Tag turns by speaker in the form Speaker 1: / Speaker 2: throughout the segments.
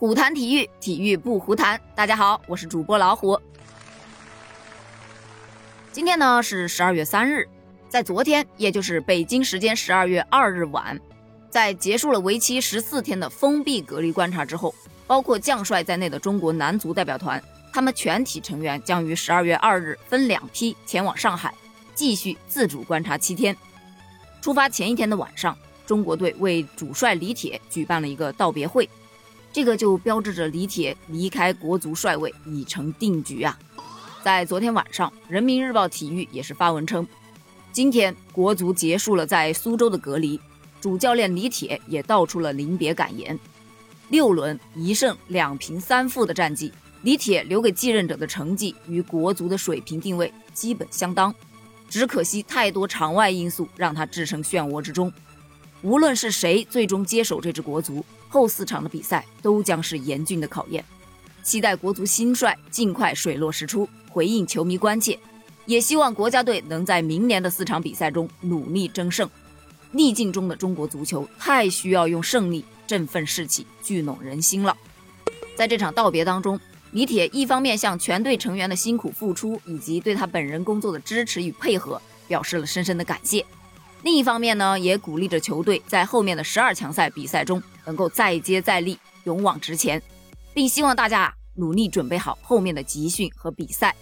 Speaker 1: 虎谈体育，体育不胡谈。大家好，我是主播老虎。今天呢是十二月三日，在昨天，也就是北京时间十二月二日晚，在结束了为期十四天的封闭隔离观察之后，包括将帅在内的中国男足代表团，他们全体成员将于十二月二日分两批前往上海，继续自主观察七天。出发前一天的晚上。中国队为主帅李铁举办了一个道别会，这个就标志着李铁离开国足帅位已成定局啊！在昨天晚上，《人民日报》体育也是发文称，今天国足结束了在苏州的隔离，主教练李铁也道出了临别感言。六轮一胜两平三负的战绩，李铁留给继任者的成绩与国足的水平定位基本相当，只可惜太多场外因素让他置身漩涡之中。无论是谁最终接手这支国足，后四场的比赛都将是严峻的考验。期待国足新帅尽快水落石出，回应球迷关切。也希望国家队能在明年的四场比赛中努力争胜。逆境中的中国足球太需要用胜利振奋士气、聚拢人心了。在这场道别当中，李铁一方面向全队成员的辛苦付出以及对他本人工作的支持与配合表示了深深的感谢。另一方面呢，也鼓励着球队在后面的十二强赛比赛中能够再接再厉，勇往直前，并希望大家努力准备好后面的集训和比赛。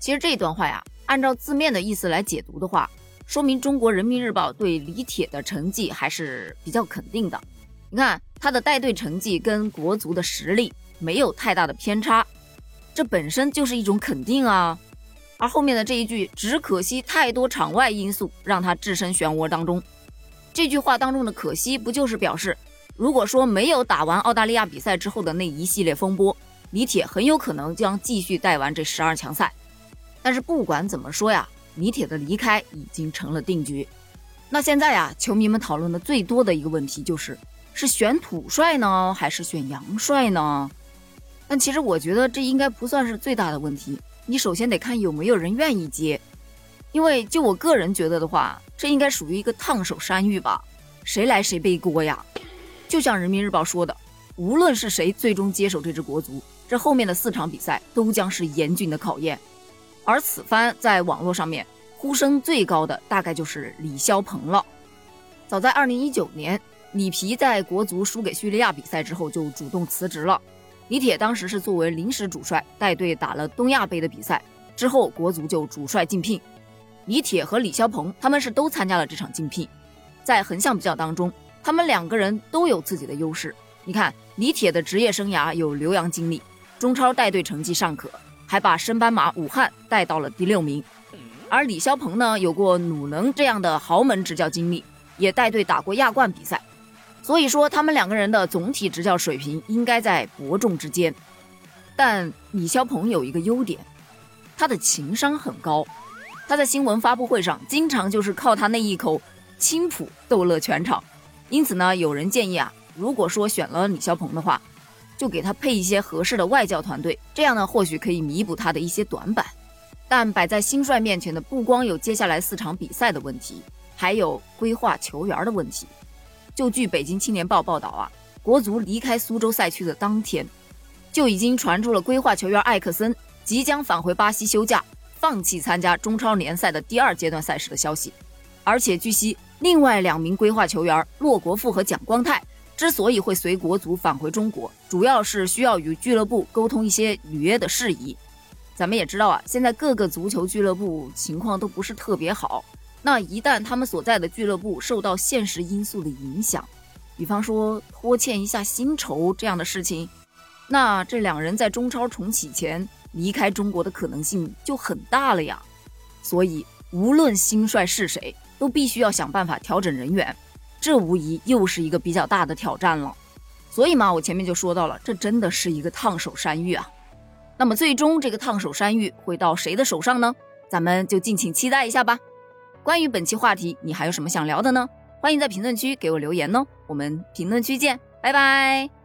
Speaker 1: 其实这段话呀，按照字面的意思来解读的话，说明中国人民日报对李铁的成绩还是比较肯定的。你看他的带队成绩跟国足的实力没有太大的偏差，这本身就是一种肯定啊。而后面的这一句，只可惜太多场外因素让他置身漩涡当中。这句话当中的可惜，不就是表示，如果说没有打完澳大利亚比赛之后的那一系列风波，李铁很有可能将继续带完这十二强赛。但是不管怎么说呀，李铁的离开已经成了定局。那现在呀，球迷们讨论的最多的一个问题就是，是选土帅呢，还是选洋帅呢？但其实我觉得这应该不算是最大的问题。你首先得看有没有人愿意接，因为就我个人觉得的话，这应该属于一个烫手山芋吧，谁来谁背锅呀？就像人民日报说的，无论是谁最终接手这支国足，这后面的四场比赛都将是严峻的考验。而此番在网络上面呼声最高的，大概就是李霄鹏了。早在二零一九年，里皮在国足输给叙利亚比赛之后，就主动辞职了。李铁当时是作为临时主帅带队打了东亚杯的比赛，之后国足就主帅竞聘。李铁和李霄鹏他们是都参加了这场竞聘，在横向比较当中，他们两个人都有自己的优势。你看，李铁的职业生涯有留洋经历，中超带队成绩尚可，还把升班马武汉带到了第六名。而李霄鹏呢，有过鲁能这样的豪门执教经历，也带队打过亚冠比赛。所以说，他们两个人的总体执教水平应该在伯仲之间。但李霄鹏有一个优点，他的情商很高。他在新闻发布会上经常就是靠他那一口青浦逗乐全场。因此呢，有人建议啊，如果说选了李霄鹏的话，就给他配一些合适的外教团队，这样呢，或许可以弥补他的一些短板。但摆在新帅面前的不光有接下来四场比赛的问题，还有规划球员的问题。就据北京青年报报道啊，国足离开苏州赛区的当天，就已经传出了规划球员艾克森即将返回巴西休假，放弃参加中超联赛的第二阶段赛事的消息。而且据悉，另外两名规划球员骆国富和蒋光太之所以会随国足返回中国，主要是需要与俱乐部沟通一些履约的事宜。咱们也知道啊，现在各个足球俱乐部情况都不是特别好。那一旦他们所在的俱乐部受到现实因素的影响，比方说拖欠一下薪酬这样的事情，那这两人在中超重启前离开中国的可能性就很大了呀。所以，无论新帅是谁，都必须要想办法调整人员，这无疑又是一个比较大的挑战了。所以嘛，我前面就说到了，这真的是一个烫手山芋啊。那么，最终这个烫手山芋会到谁的手上呢？咱们就敬请期待一下吧。关于本期话题，你还有什么想聊的呢？欢迎在评论区给我留言哦，我们评论区见，拜拜。